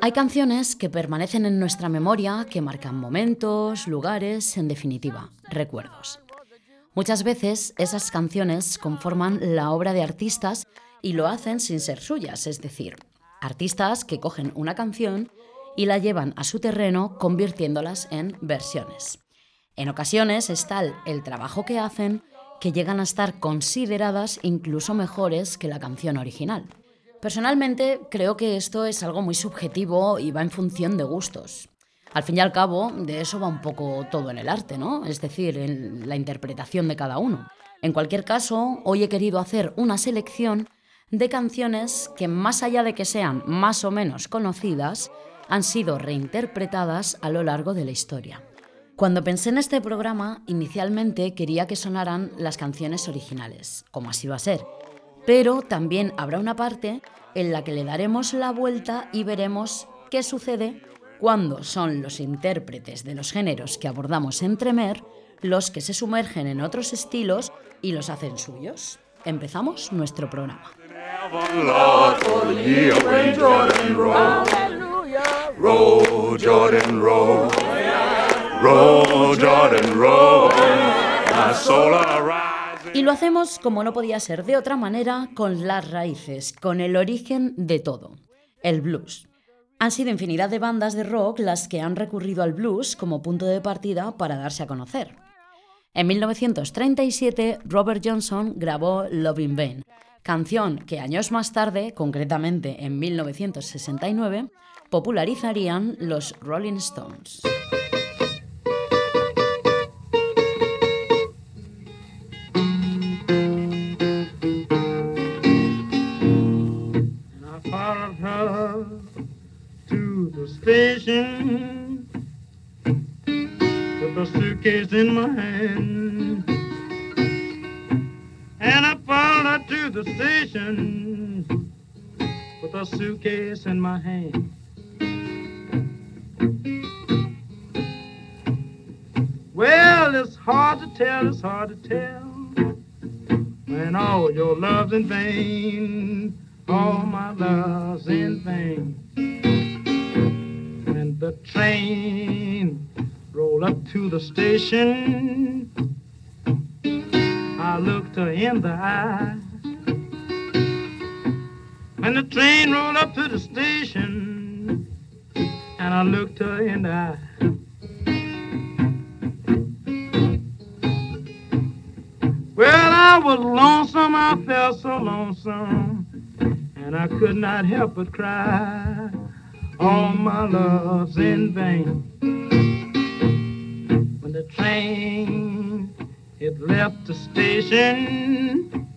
Hay canciones que permanecen en nuestra memoria, que marcan momentos, lugares, en definitiva, recuerdos. Muchas veces esas canciones conforman la obra de artistas y lo hacen sin ser suyas, es decir, artistas que cogen una canción y la llevan a su terreno convirtiéndolas en versiones. En ocasiones es tal el trabajo que hacen que llegan a estar consideradas incluso mejores que la canción original. Personalmente creo que esto es algo muy subjetivo y va en función de gustos. Al fin y al cabo, de eso va un poco todo en el arte, ¿no? Es decir, en la interpretación de cada uno. En cualquier caso, hoy he querido hacer una selección de canciones que, más allá de que sean más o menos conocidas, han sido reinterpretadas a lo largo de la historia. Cuando pensé en este programa, inicialmente quería que sonaran las canciones originales, como así va a ser, pero también habrá una parte en la que le daremos la vuelta y veremos qué sucede cuando son los intérpretes de los géneros que abordamos en Tremer los que se sumergen en otros estilos y los hacen suyos. Empezamos nuestro programa. Y lo hacemos como no podía ser de otra manera con las raíces, con el origen de todo, el blues. Han sido infinidad de bandas de rock las que han recurrido al blues como punto de partida para darse a conocer. En 1937, Robert Johnson grabó Love in Vain, canción que años más tarde, concretamente en 1969, popularizarían los Rolling Stones. Station with a suitcase in my hand. And I followed to the station with a suitcase in my hand. Well, it's hard to tell, it's hard to tell when all your love's in vain, all my love's in vain. When the train rolled up to the station, I looked her in the eye. When the train rolled up to the station, and I looked her in the eye. Well, I was lonesome, I felt so lonesome, and I could not help but cry. All my love's in vain. When the train it left the station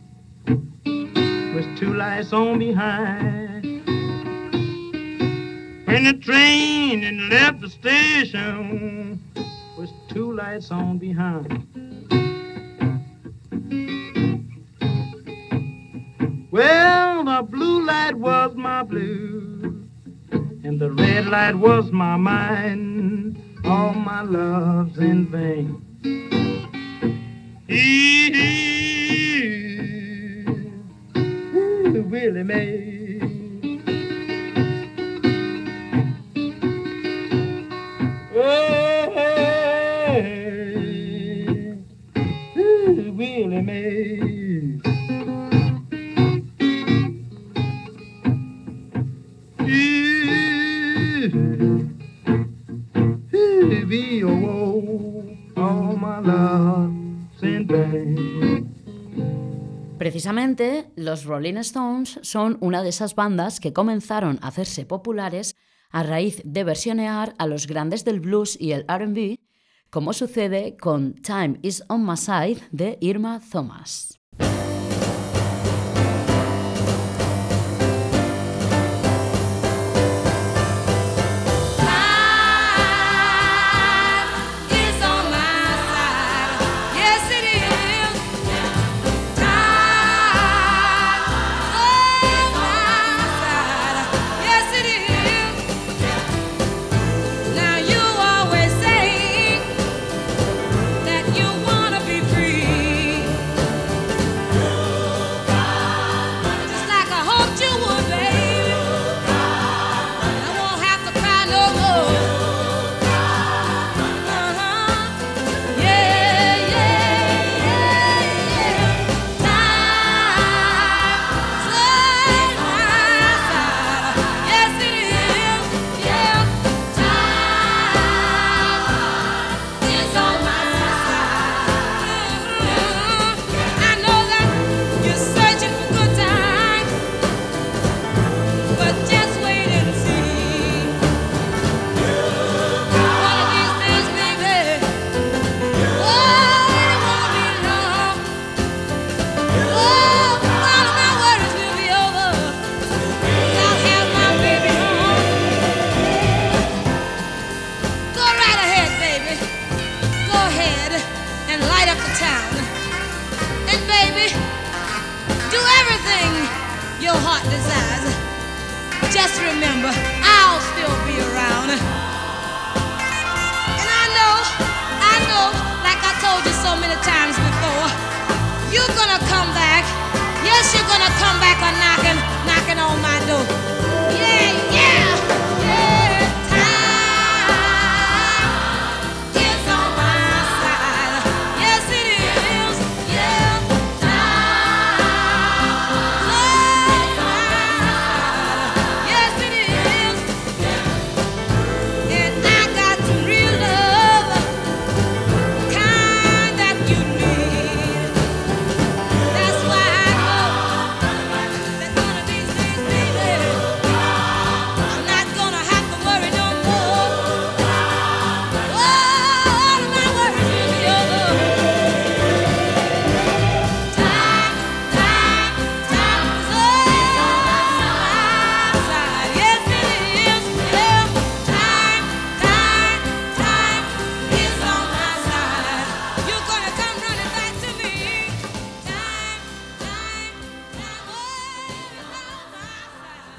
with two lights on behind. When the train it left the station with two lights on behind. Well, the blue light was my blue, and the red light was my mind. All my love's in vain. Willie Mae. Precisamente, los Rolling Stones son una de esas bandas que comenzaron a hacerse populares a raíz de versionear a los grandes del blues y el RB, como sucede con Time is on my side de Irma Thomas.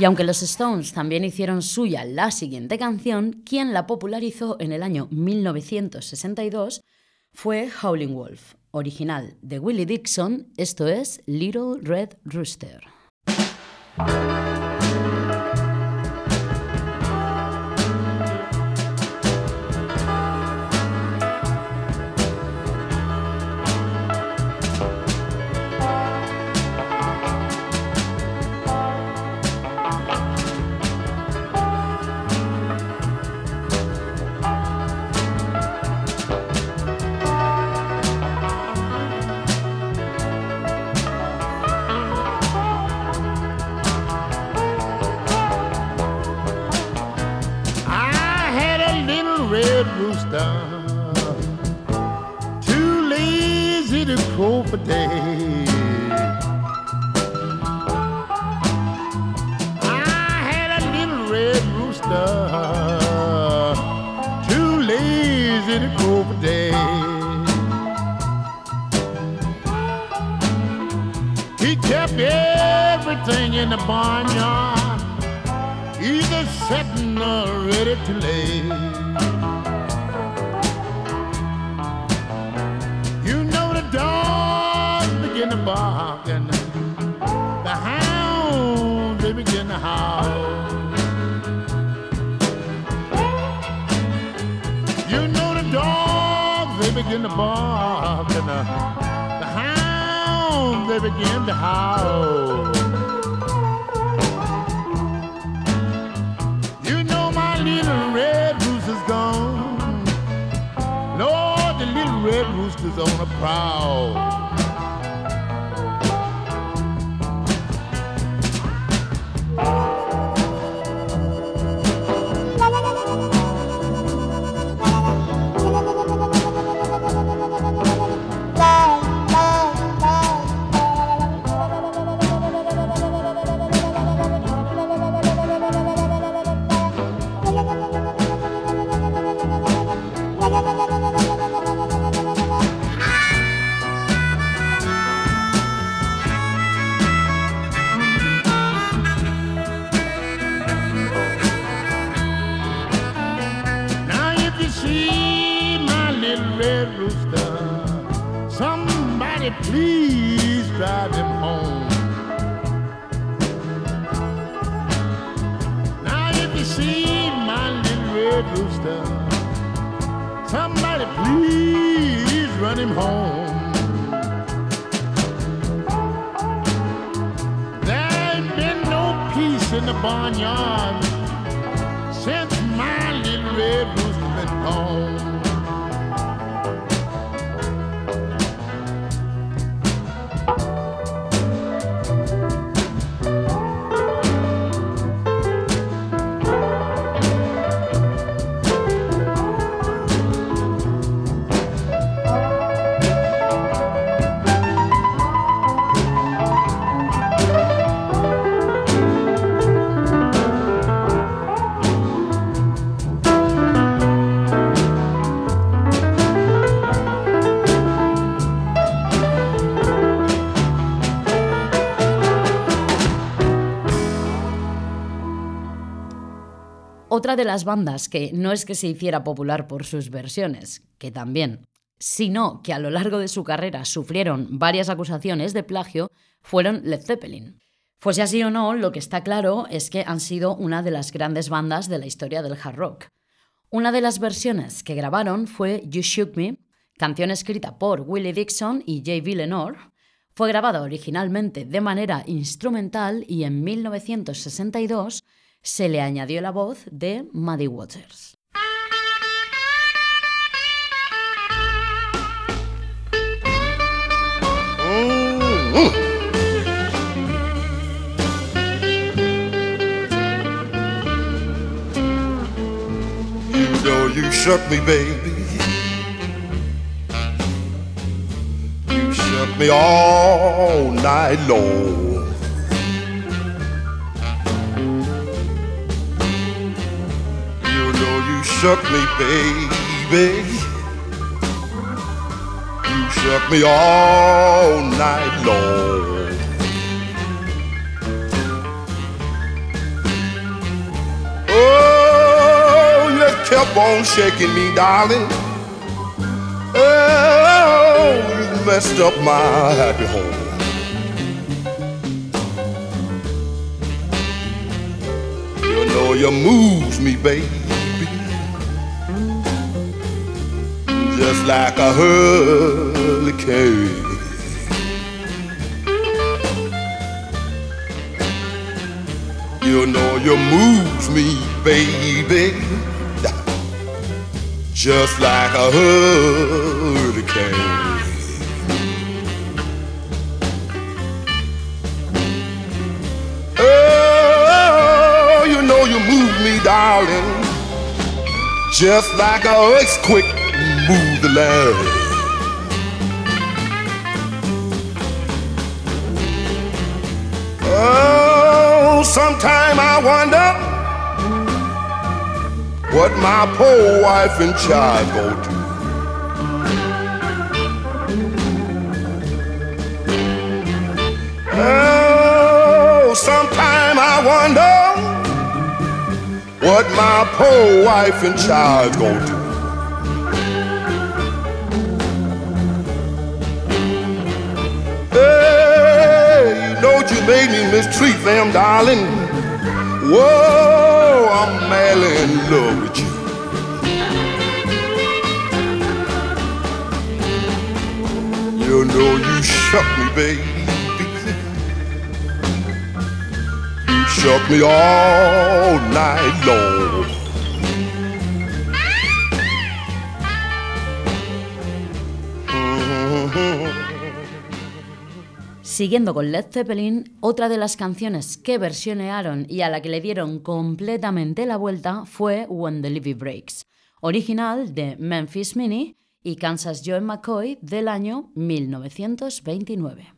Aunque los Stones también hicieron suya la siguiente canción, quien la popularizó en el año 1962 fue Howling Wolf, original de Willie Dixon, esto es Little Red Rooster. yonder. Too lazy to crow for day. I had a little red rooster. Too lazy to crow for day. He kept everything in the barnyard either setting or ready to lay. and how. You know the dogs, they begin to bark, and the, the hounds, they begin to howl. You know my little red rooster's gone. Lord, the little red rooster's on a prowl. it, please drive him home. Now, if you see my little red rooster, somebody please run him home. There ain't been no peace in the barnyard since my little red rooster been gone. Otra de las bandas que no es que se hiciera popular por sus versiones, que también, sino que a lo largo de su carrera sufrieron varias acusaciones de plagio, fueron Led Zeppelin. Fuese así o no, lo que está claro es que han sido una de las grandes bandas de la historia del hard rock. Una de las versiones que grabaron fue You Shook Me, canción escrita por Willie Dixon y Jay Villeneuve. Fue grabada originalmente de manera instrumental y en 1962 se le añadió la voz de Muddy Waters. You know you shook me, baby. You shook me all night long. Shook me, baby. You shook me all night long. Oh, you kept on shaking me, darling. Oh, you messed up my happy home. You know you moves me, baby. Just like a hurricane. You know you moves me, baby, just like a hurricane. Oh, you know you move me, darling, just like a earthquake move the land. Oh, sometime I wonder what my poor wife and child go do. Oh, sometime I wonder what my poor wife and child go do. Me them, darling. Whoa, I'm madly in love with you. You know you shook me, baby. You shook me all night long. Mm-hmm. Siguiendo con Led Zeppelin, otra de las canciones que versionearon y a la que le dieron completamente la vuelta fue When the Levy Breaks, original de Memphis Mini y Kansas Joe McCoy del año 1929.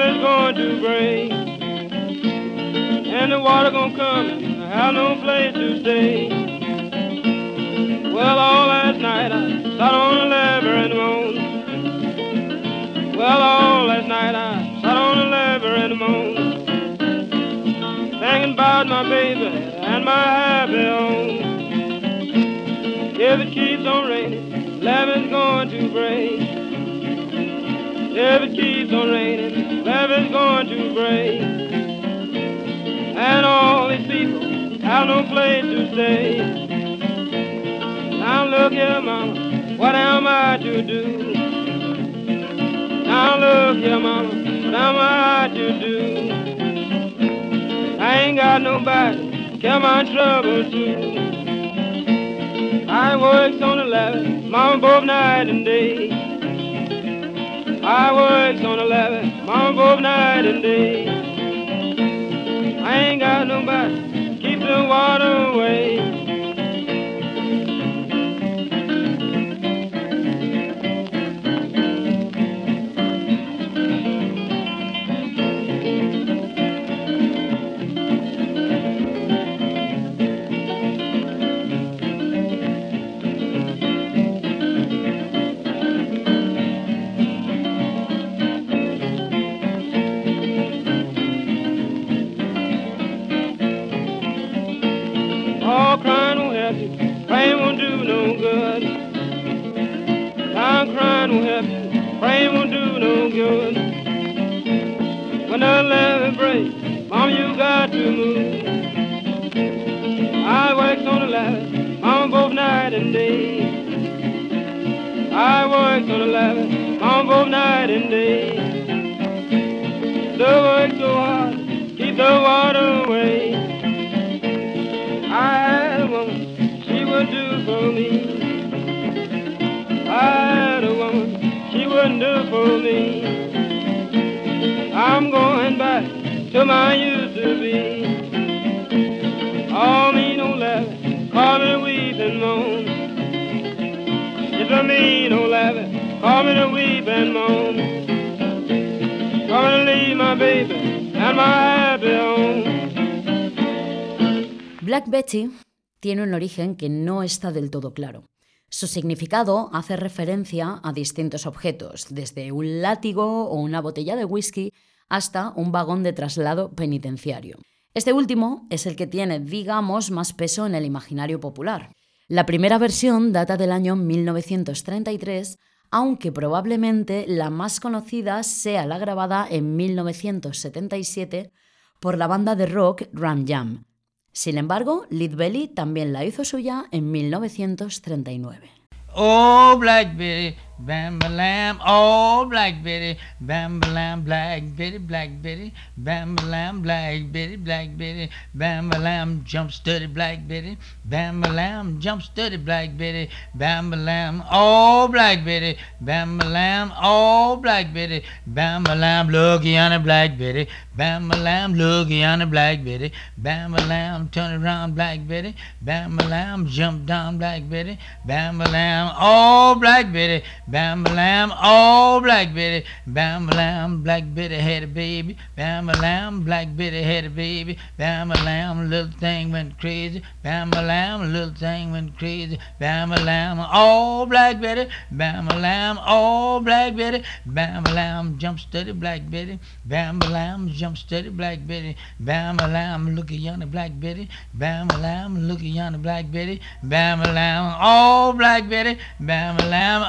Is going to break. And the water gonna come and I have no place to stay. Well, all last night I sat on the lever and moaned. Well, all last night I sat on the lever and moaned. Thinking about my baby and my happy home. If it keeps on raining, love is going to break. If it keeps on raining, is going to break. And all these people have no place to stay. Now look here, mama, what am I to do? Now look here, mama, what am I to do? I ain't got nobody to tell my trouble to. I works on the ladder, mama, both night and day. I works on the levee, mama both night and day. I ain't got nobody. keep the water away. Both night and day. The work so hard, keep the water away. I had a woman, she would do for me. I had a woman, she wouldn't do for me. I'm going back to my used to be. Oh, me no laughing, call me weep and moan. It's a me no laughing, Black Betty tiene un origen que no está del todo claro. Su significado hace referencia a distintos objetos, desde un látigo o una botella de whisky hasta un vagón de traslado penitenciario. Este último es el que tiene, digamos, más peso en el imaginario popular. La primera versión data del año 1933, aunque probablemente la más conocida sea la grabada en 1977 por la banda de rock Ram Jam. Sin embargo, Lead Belly también la hizo suya en 1939. Oh, Black Betty, bam ba lam. Oh, Black Betty, bam ba lam. Black Betty, Black Betty, bam ba lam. Black Betty, Black Betty, bam ba lam. Jump steady, Black Betty, bam ba lam. Jump steady, Black Betty, bam ba lam. Oh, Black Betty, bam ba lam. Oh, Black Betty, bam ba lam. Looky on the Black Betty, bam ba lam. Looky on the Black Betty, bam ba lam. Turn around, Black Betty, bam ba lam. Jump down, Black Betty, bam ba lam. Oh, Black Betty, bam ba lam. Oh, Black Betty, bam ba lam. Black Betty had a baby, bam ba lam. Black Betty had a baby, bam ba lam. Little thing went crazy, bam ba lam. Little thing went crazy, bam ba lam. Oh, Black Betty, bam ba lam. Oh, Black Betty, bam ba lam. Jump steady, Black Betty, bam ba lam. Jump steady, Black Betty, bam ba lam. Look at yonder Black Betty, bam ba lam. Look at yonder Black Betty, bam ba lam. Oh, Black Betty, bam ba lam.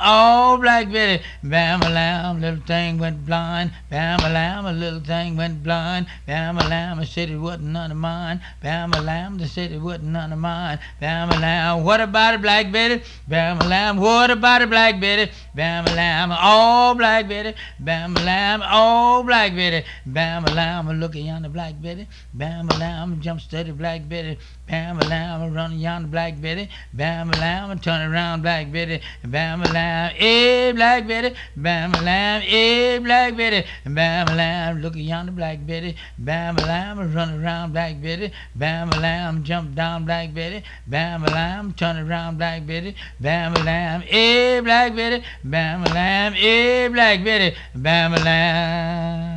Oh, Black Betty, bam ba lam. Little thing went blind, bam ba lam. A little thing went blind, bam ba lam. I said it wasn't none of mine, bam ba lam. They said it wasn't none of mine, bam ba lam. What about it, Black Betty, bam ba lam? What about it, Black Betty, bam ba lam? Oh, Black Betty, bam ba lam. Oh, Black Betty, bam ba lam. Look at yonder Black Betty, bam ba lam. Jump steady, Black Betty, bam ba lam. Run yonder Black Betty, bam ba lam. Turn around, Black Betty, bam ba lam. Hey, Black Betty, bam ba lam. Hey, Black Betty, bam ba lam. Look yonder Black Betty, bam ba lam. Run around, Black Betty, bam ba lam. Jump down, Black Betty, bam ba lam. Turn around, Black Betty, bam ba lam. Hey, Black Betty, bam ba lam. Hey, Black Betty, bam ba lam.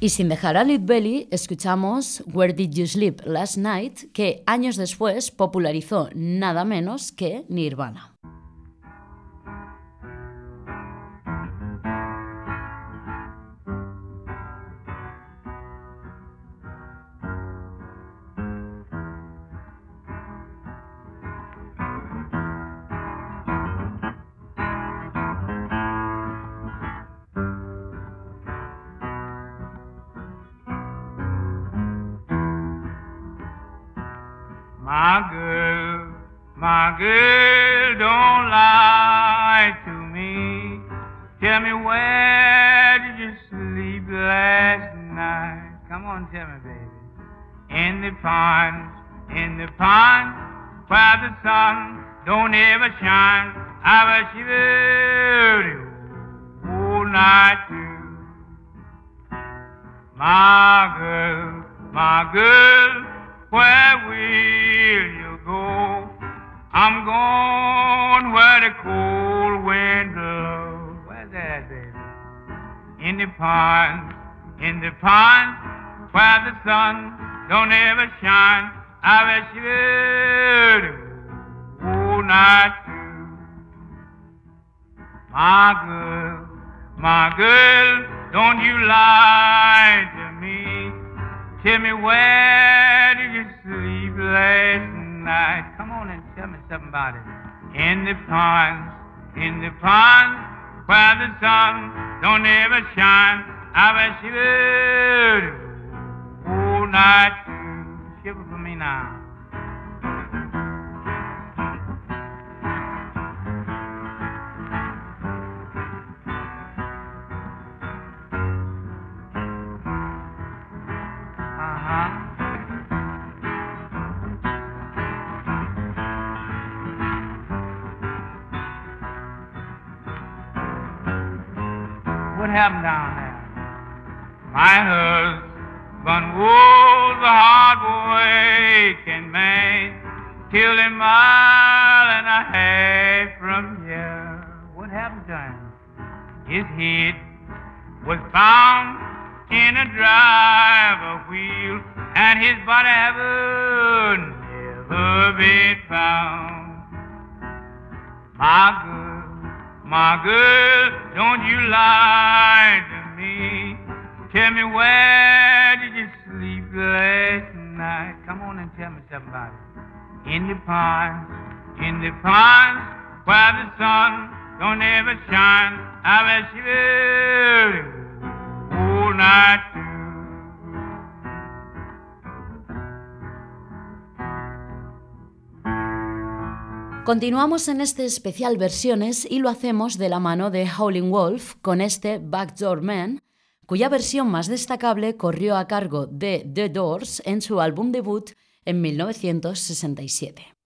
Y sin dejar a Belly, escuchamos Where Did You Sleep Last Night, que años después popularizó nada menos que Nirvana. My girl, my girl, don't lie to me. Tell me where did you sleep last night? Come on, tell me, baby. In the pond, in the pond, where the sun don't ever shine. I was shivering all night through. My girl, my girl, where will you go? I'm going where the cold wind blows. Where's that, baby? In the pond, in the pond, where the sun don't ever shine. I wish you would, oh, night. My girl, my girl, don't you lie. Tell me where did you sleep last night? Come on and tell me something about it. In the ponds, in the ponds, where the sun don't ever shine. I bet she would all night. Shiver for me now. Happened down there? My husband was a hard working man, till a mile and a half from here. What happened to him? His head was found in a driver wheel, and his body haven't never been found. My girl, my girl, don't you lie to me. Tell me where did you sleep last night? Come on and tell me something about it. In the pines, in the pines, where the sun don't ever shine. I bet you all night Continuamos en este especial versiones y lo hacemos de la mano de Howling Wolf con este Backdoor Man, cuya versión más destacable corrió a cargo de The Doors en su álbum debut en 1967.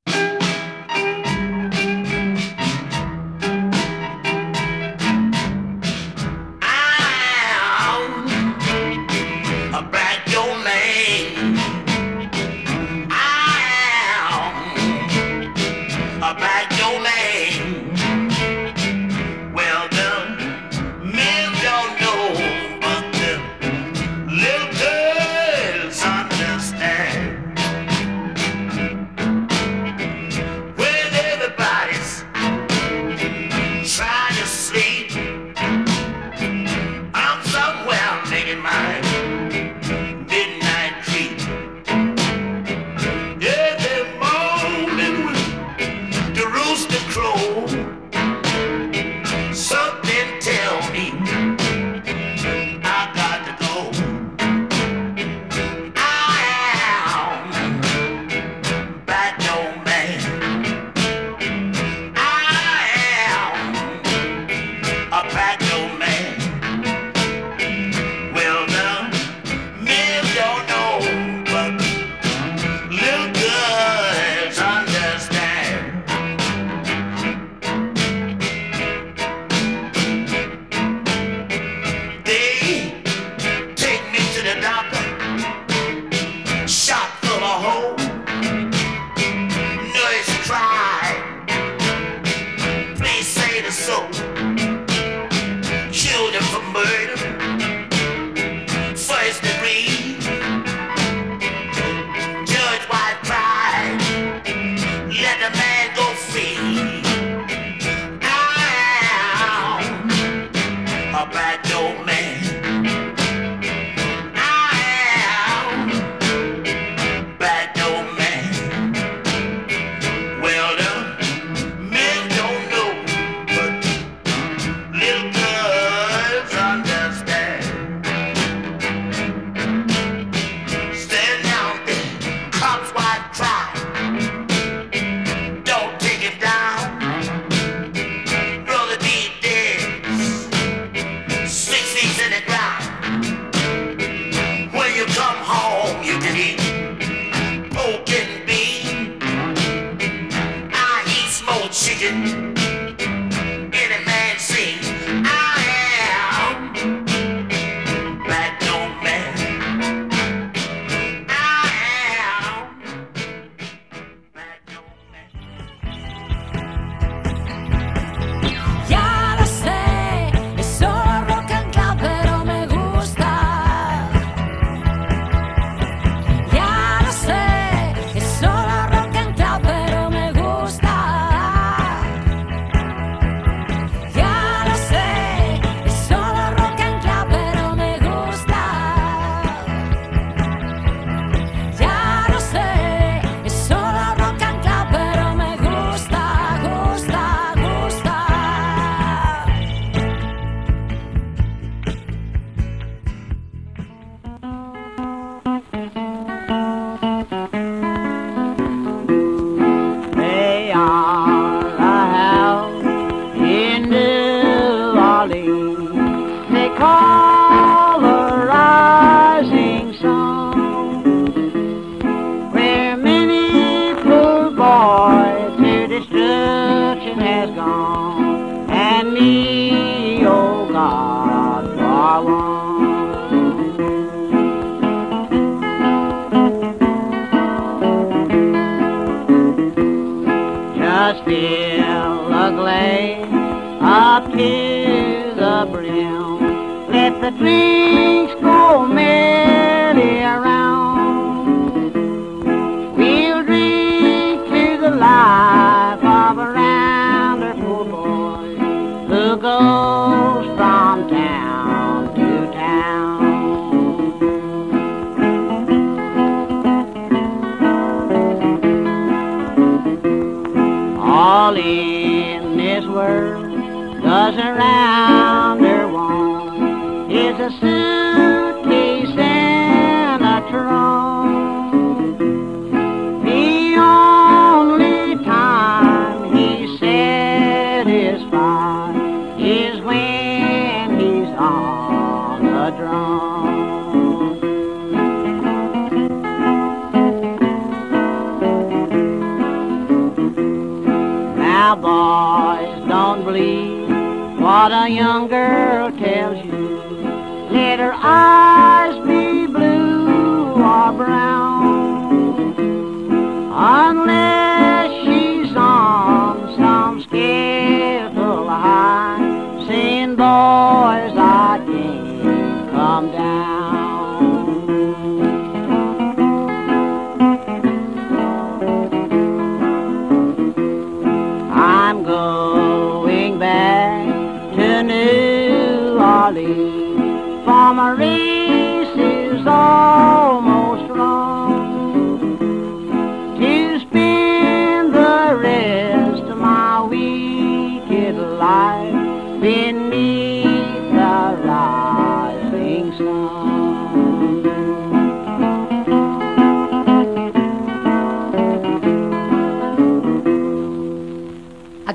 Now, boys, don't believe what a young girl tells you. Let her eyes be blue or brown. Unless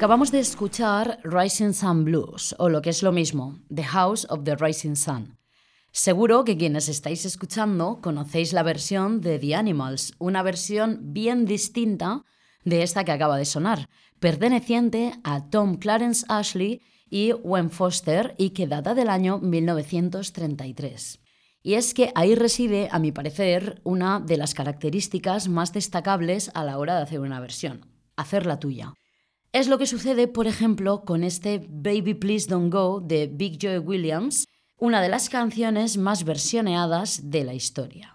Acabamos de escuchar Rising Sun Blues, o lo que es lo mismo, The House of the Rising Sun. Seguro que quienes estáis escuchando conocéis la versión de The Animals, una versión bien distinta de esta que acaba de sonar, perteneciente a Tom Clarence Ashley y Wayne Foster y que data del año 1933. Y es que ahí reside, a mi parecer, una de las características más destacables a la hora de hacer una versión, hacerla tuya. Es lo que sucede, por ejemplo, con este Baby Please Don't Go de Big Joe Williams, una de las canciones más versioneadas de la historia.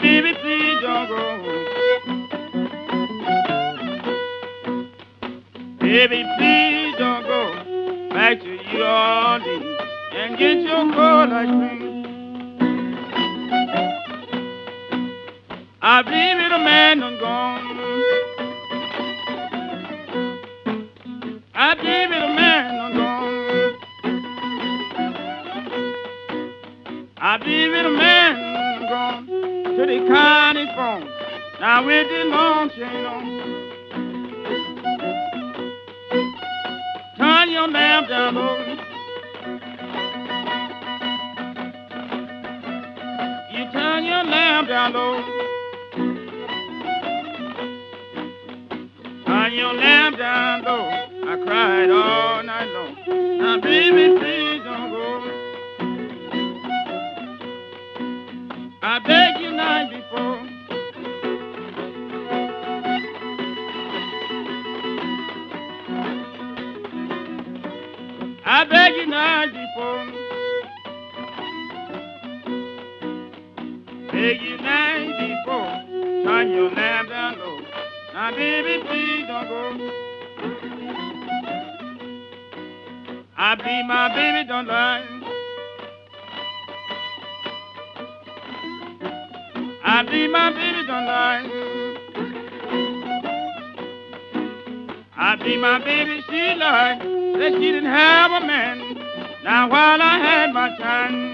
Baby. Baby, please don't go back to New Orleans and get your cold ice cream. I believe it, a man done gone. I believe it, a man done gone. I believe it, a man gone to the county phone. Now with the long chain on. Your down low. You turn your lamp down low. Turn your lamp down low. I cried all night long. Now, baby, please don't go. I beg I beg you night before. Beg you night. Turn your lamp down low. Now, baby, please don't go. I believe my baby don't lie. I believe my baby don't lie. I believe my baby she lied that she didn't have a man. Now while I had my time,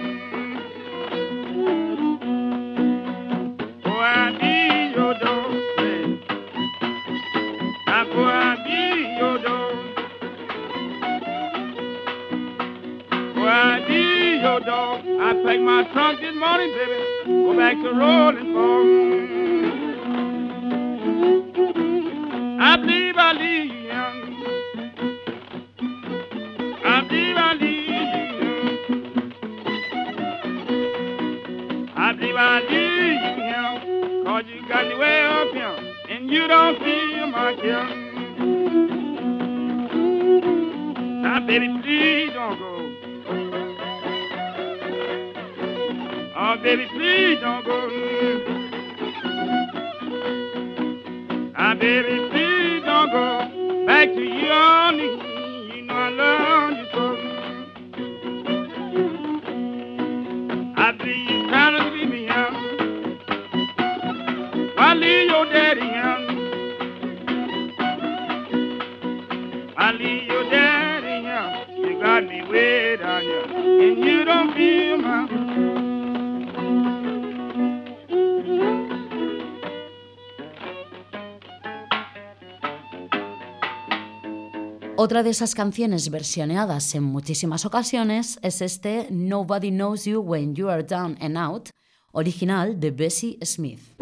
Otra de esas canciones versioneadas en muchísimas ocasiones es este Nobody Knows You When You Are Down and Out, original de Bessie Smith.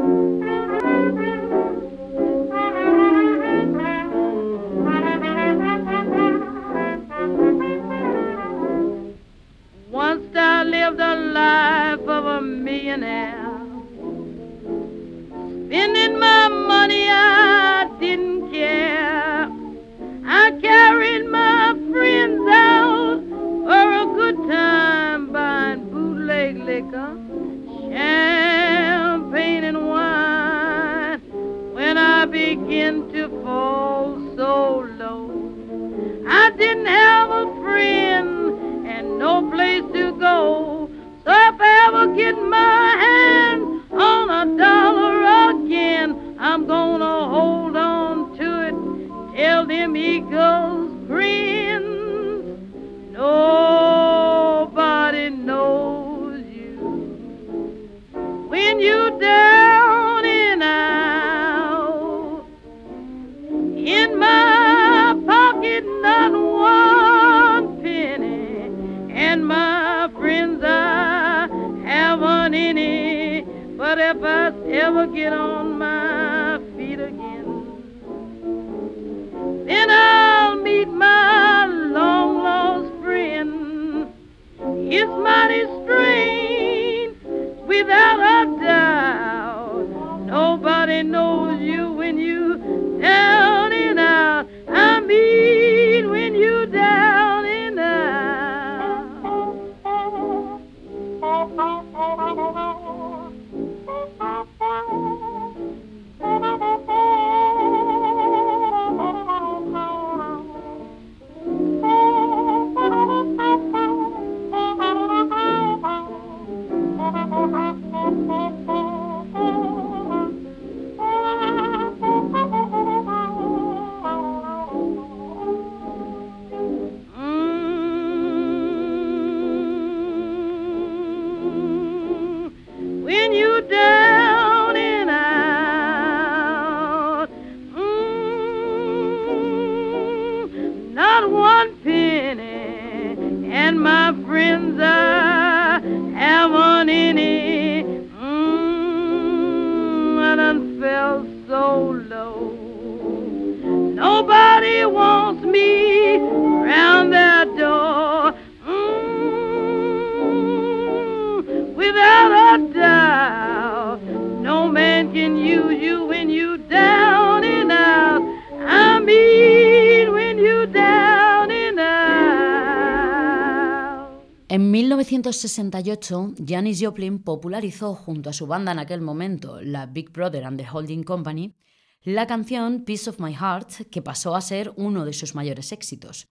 1968, Janis Joplin popularizó junto a su banda en aquel momento, la Big Brother and the Holding Company, la canción Piece of My Heart, que pasó a ser uno de sus mayores éxitos.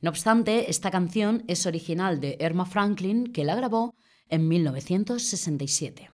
No obstante, esta canción es original de Irma Franklin, que la grabó en 1967.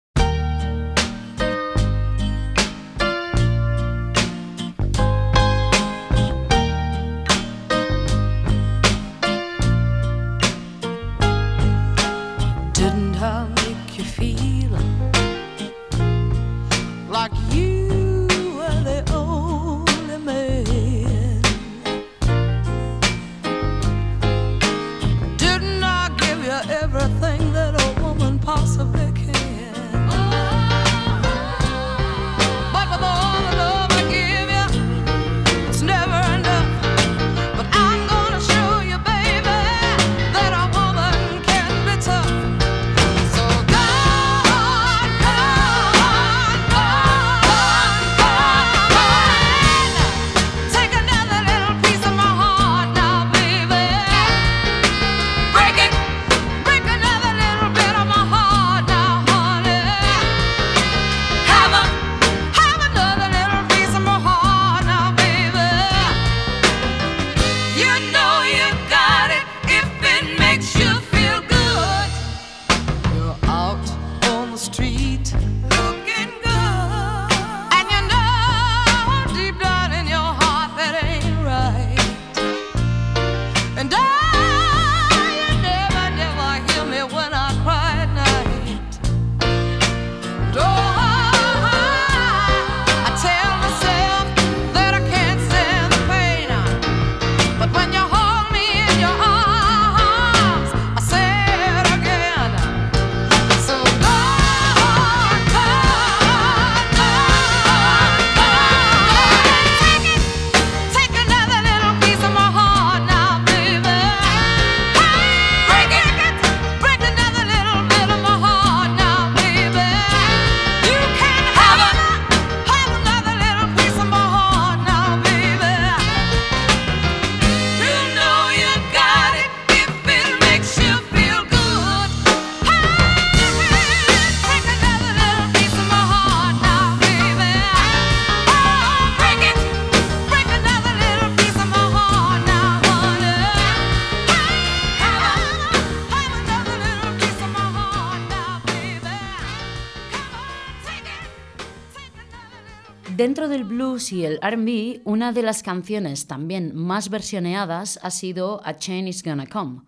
Dentro del blues y el RB, una de las canciones también más versioneadas ha sido A Chain Is Gonna Come.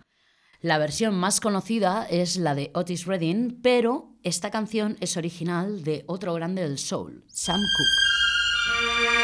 La versión más conocida es la de Otis Redding, pero esta canción es original de otro grande del soul, Sam Cooke.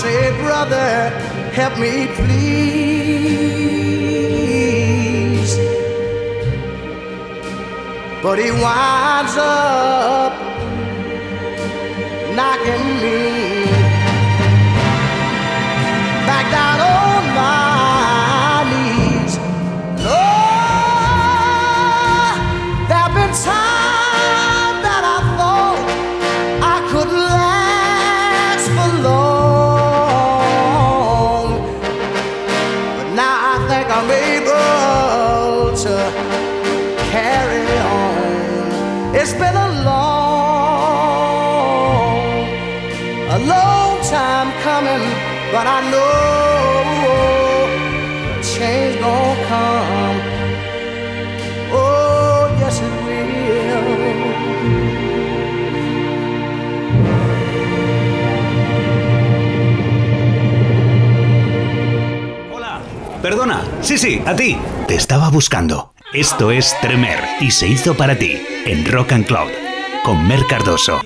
say, Brother, help me please. But he winds up knocking me back down on my knees. Oh, Lord, there've been times Sí, sí, a ti. Te estaba buscando. Esto es Tremer y se hizo para ti en Rock and Cloud con Mer Cardoso.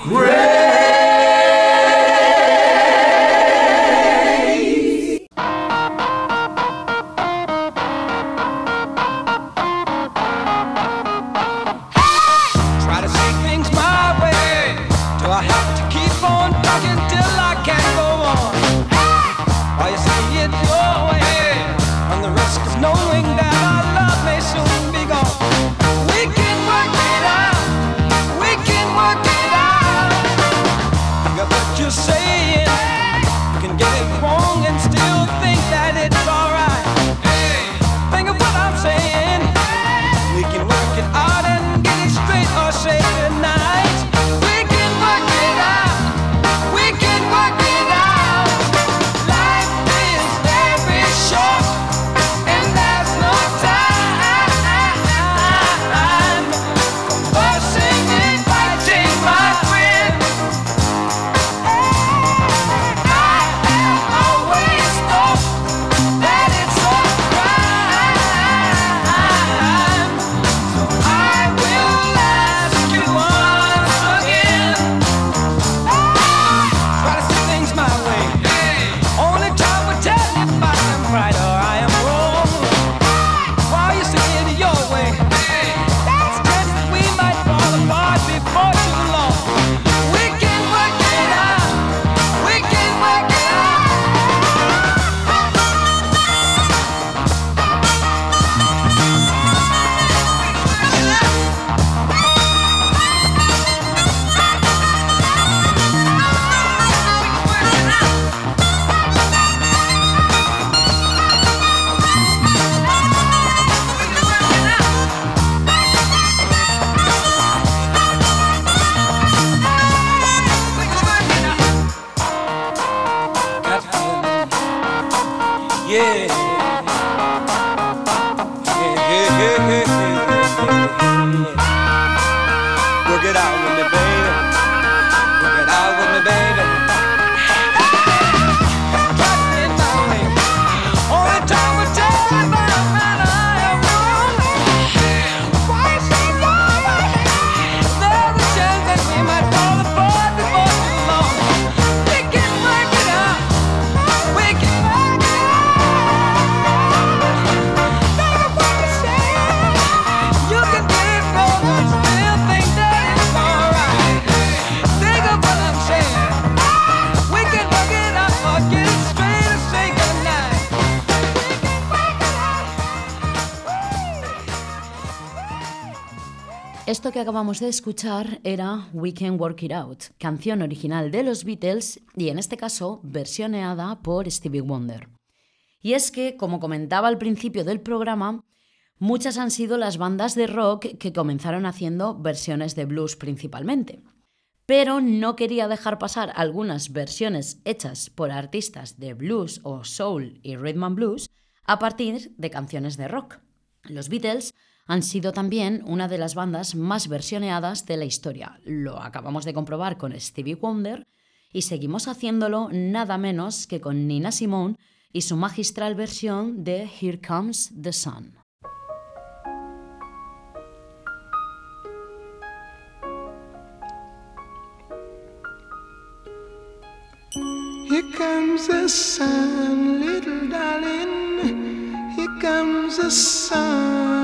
Que acabamos de escuchar era We Can Work It Out, canción original de los Beatles y en este caso versioneada por Stevie Wonder. Y es que, como comentaba al principio del programa, muchas han sido las bandas de rock que comenzaron haciendo versiones de blues principalmente. Pero no quería dejar pasar algunas versiones hechas por artistas de blues o soul y rhythm and blues a partir de canciones de rock. Los Beatles han sido también una de las bandas más versioneadas de la historia. Lo acabamos de comprobar con Stevie Wonder y seguimos haciéndolo nada menos que con Nina Simone y su magistral versión de Here Comes the Sun. Here comes sun, little darling. Here comes the sun.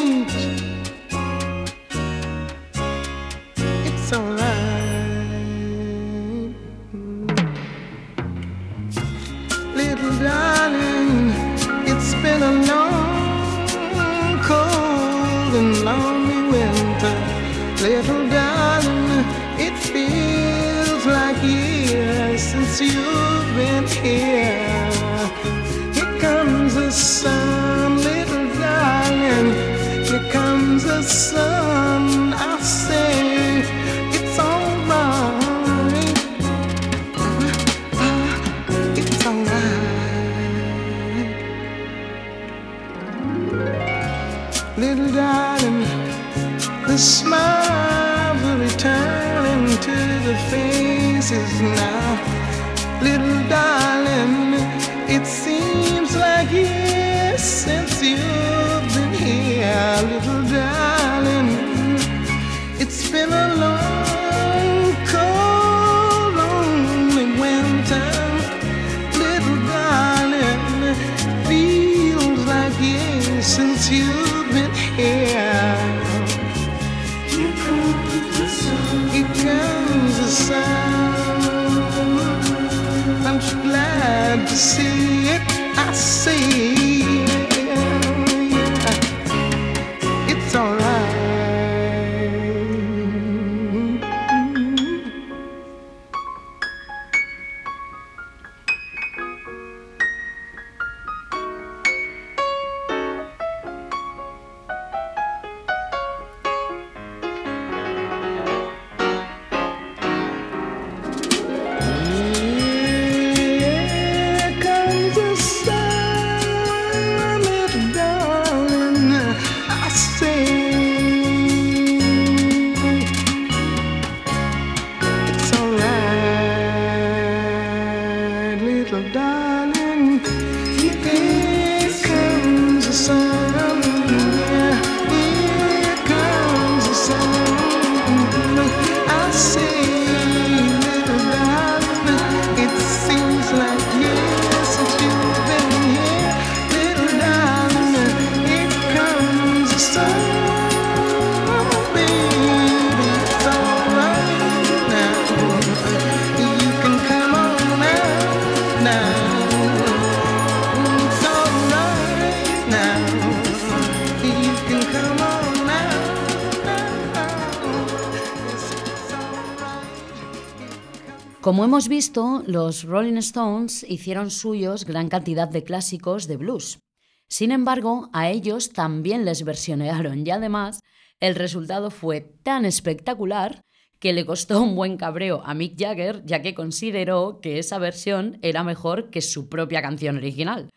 Como hemos visto, los Rolling Stones hicieron suyos gran cantidad de clásicos de blues. Sin embargo, a ellos también les versionearon y además el resultado fue tan espectacular que le costó un buen cabreo a Mick Jagger ya que consideró que esa versión era mejor que su propia canción original.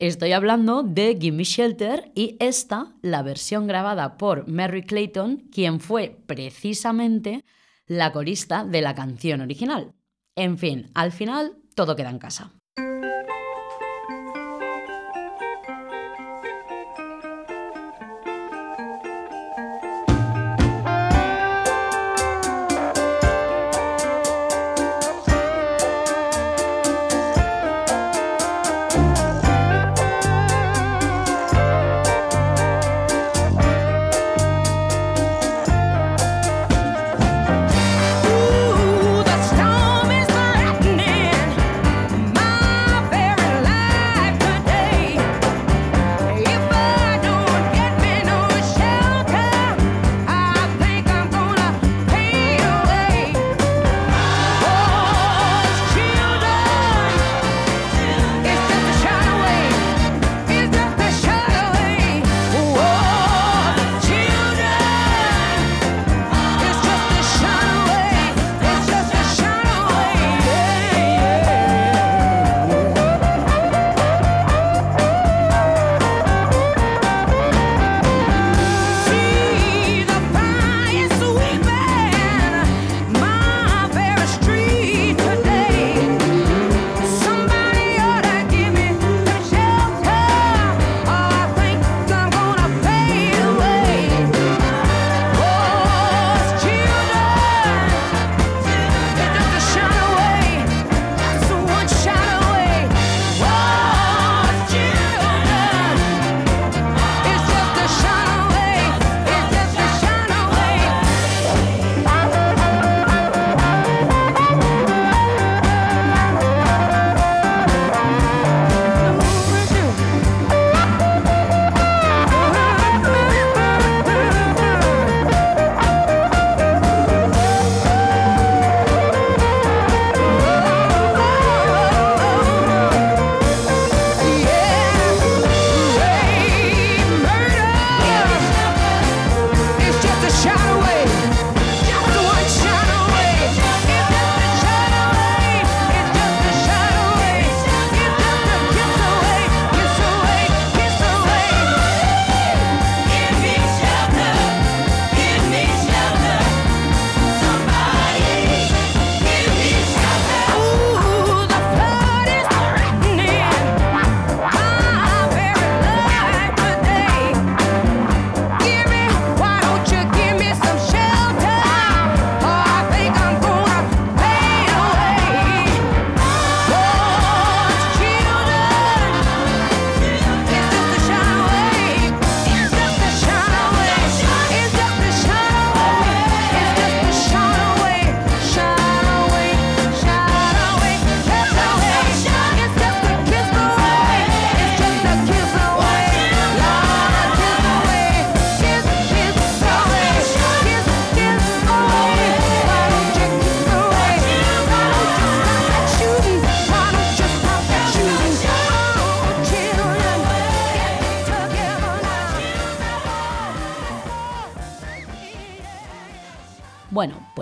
Estoy hablando de Gimme Shelter y esta, la versión grabada por Mary Clayton, quien fue precisamente la corista de la canción original. En fin, al final todo queda en casa.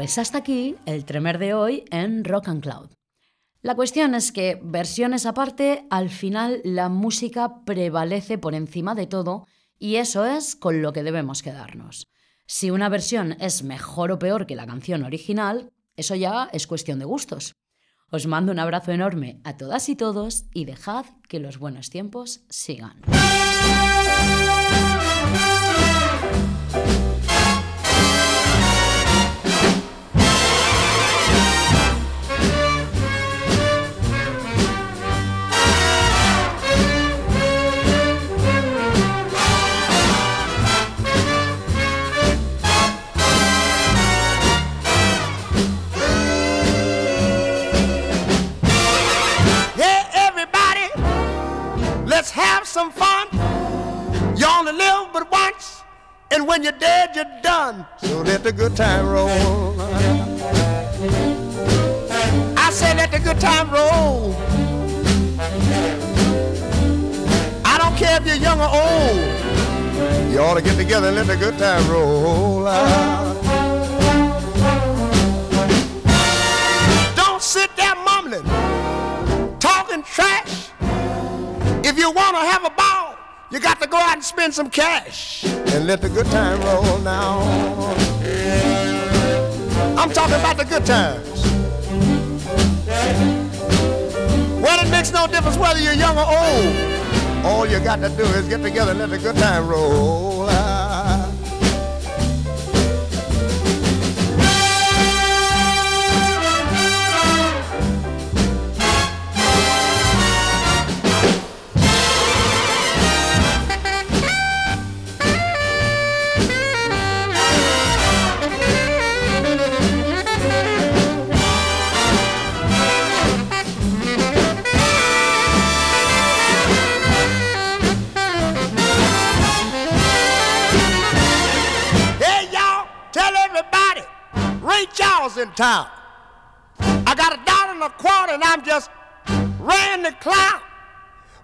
Pues hasta aquí el tremer de hoy en Rock and Cloud. La cuestión es que, versiones aparte, al final la música prevalece por encima de todo y eso es con lo que debemos quedarnos. Si una versión es mejor o peor que la canción original, eso ya es cuestión de gustos. Os mando un abrazo enorme a todas y todos y dejad que los buenos tiempos sigan. Some fun. You only live but once, and when you're dead, you're done. So let the good time roll. I say let the good time roll. I don't care if you're young or old. You ought to get together and let the good time roll. out. Don't sit there mumbling, talking trash. If you want to have a ball, you got to go out and spend some cash and let the good time roll now. I'm talking about the good times. Well, it makes no difference whether you're young or old. All you got to do is get together and let the good time roll. Town. I got a dollar and a quarter and I'm just ran the clown.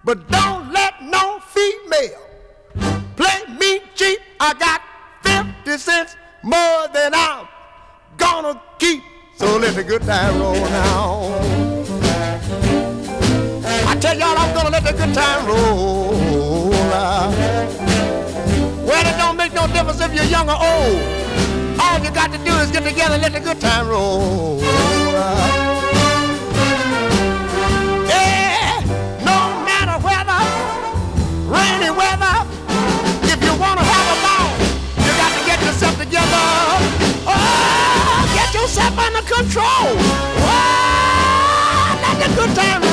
But don't let no female play me cheap. I got 50 cents more than I'm gonna keep. So let the good time roll now. I tell y'all I'm gonna let the good time roll now. Well, it don't make no difference if you're young or old all you got to do is get together and let the good time roll. Yeah, no matter whether, rainy weather, if you want to have a ball, you got to get yourself together. Oh, get yourself under control. Oh, let the good time roll.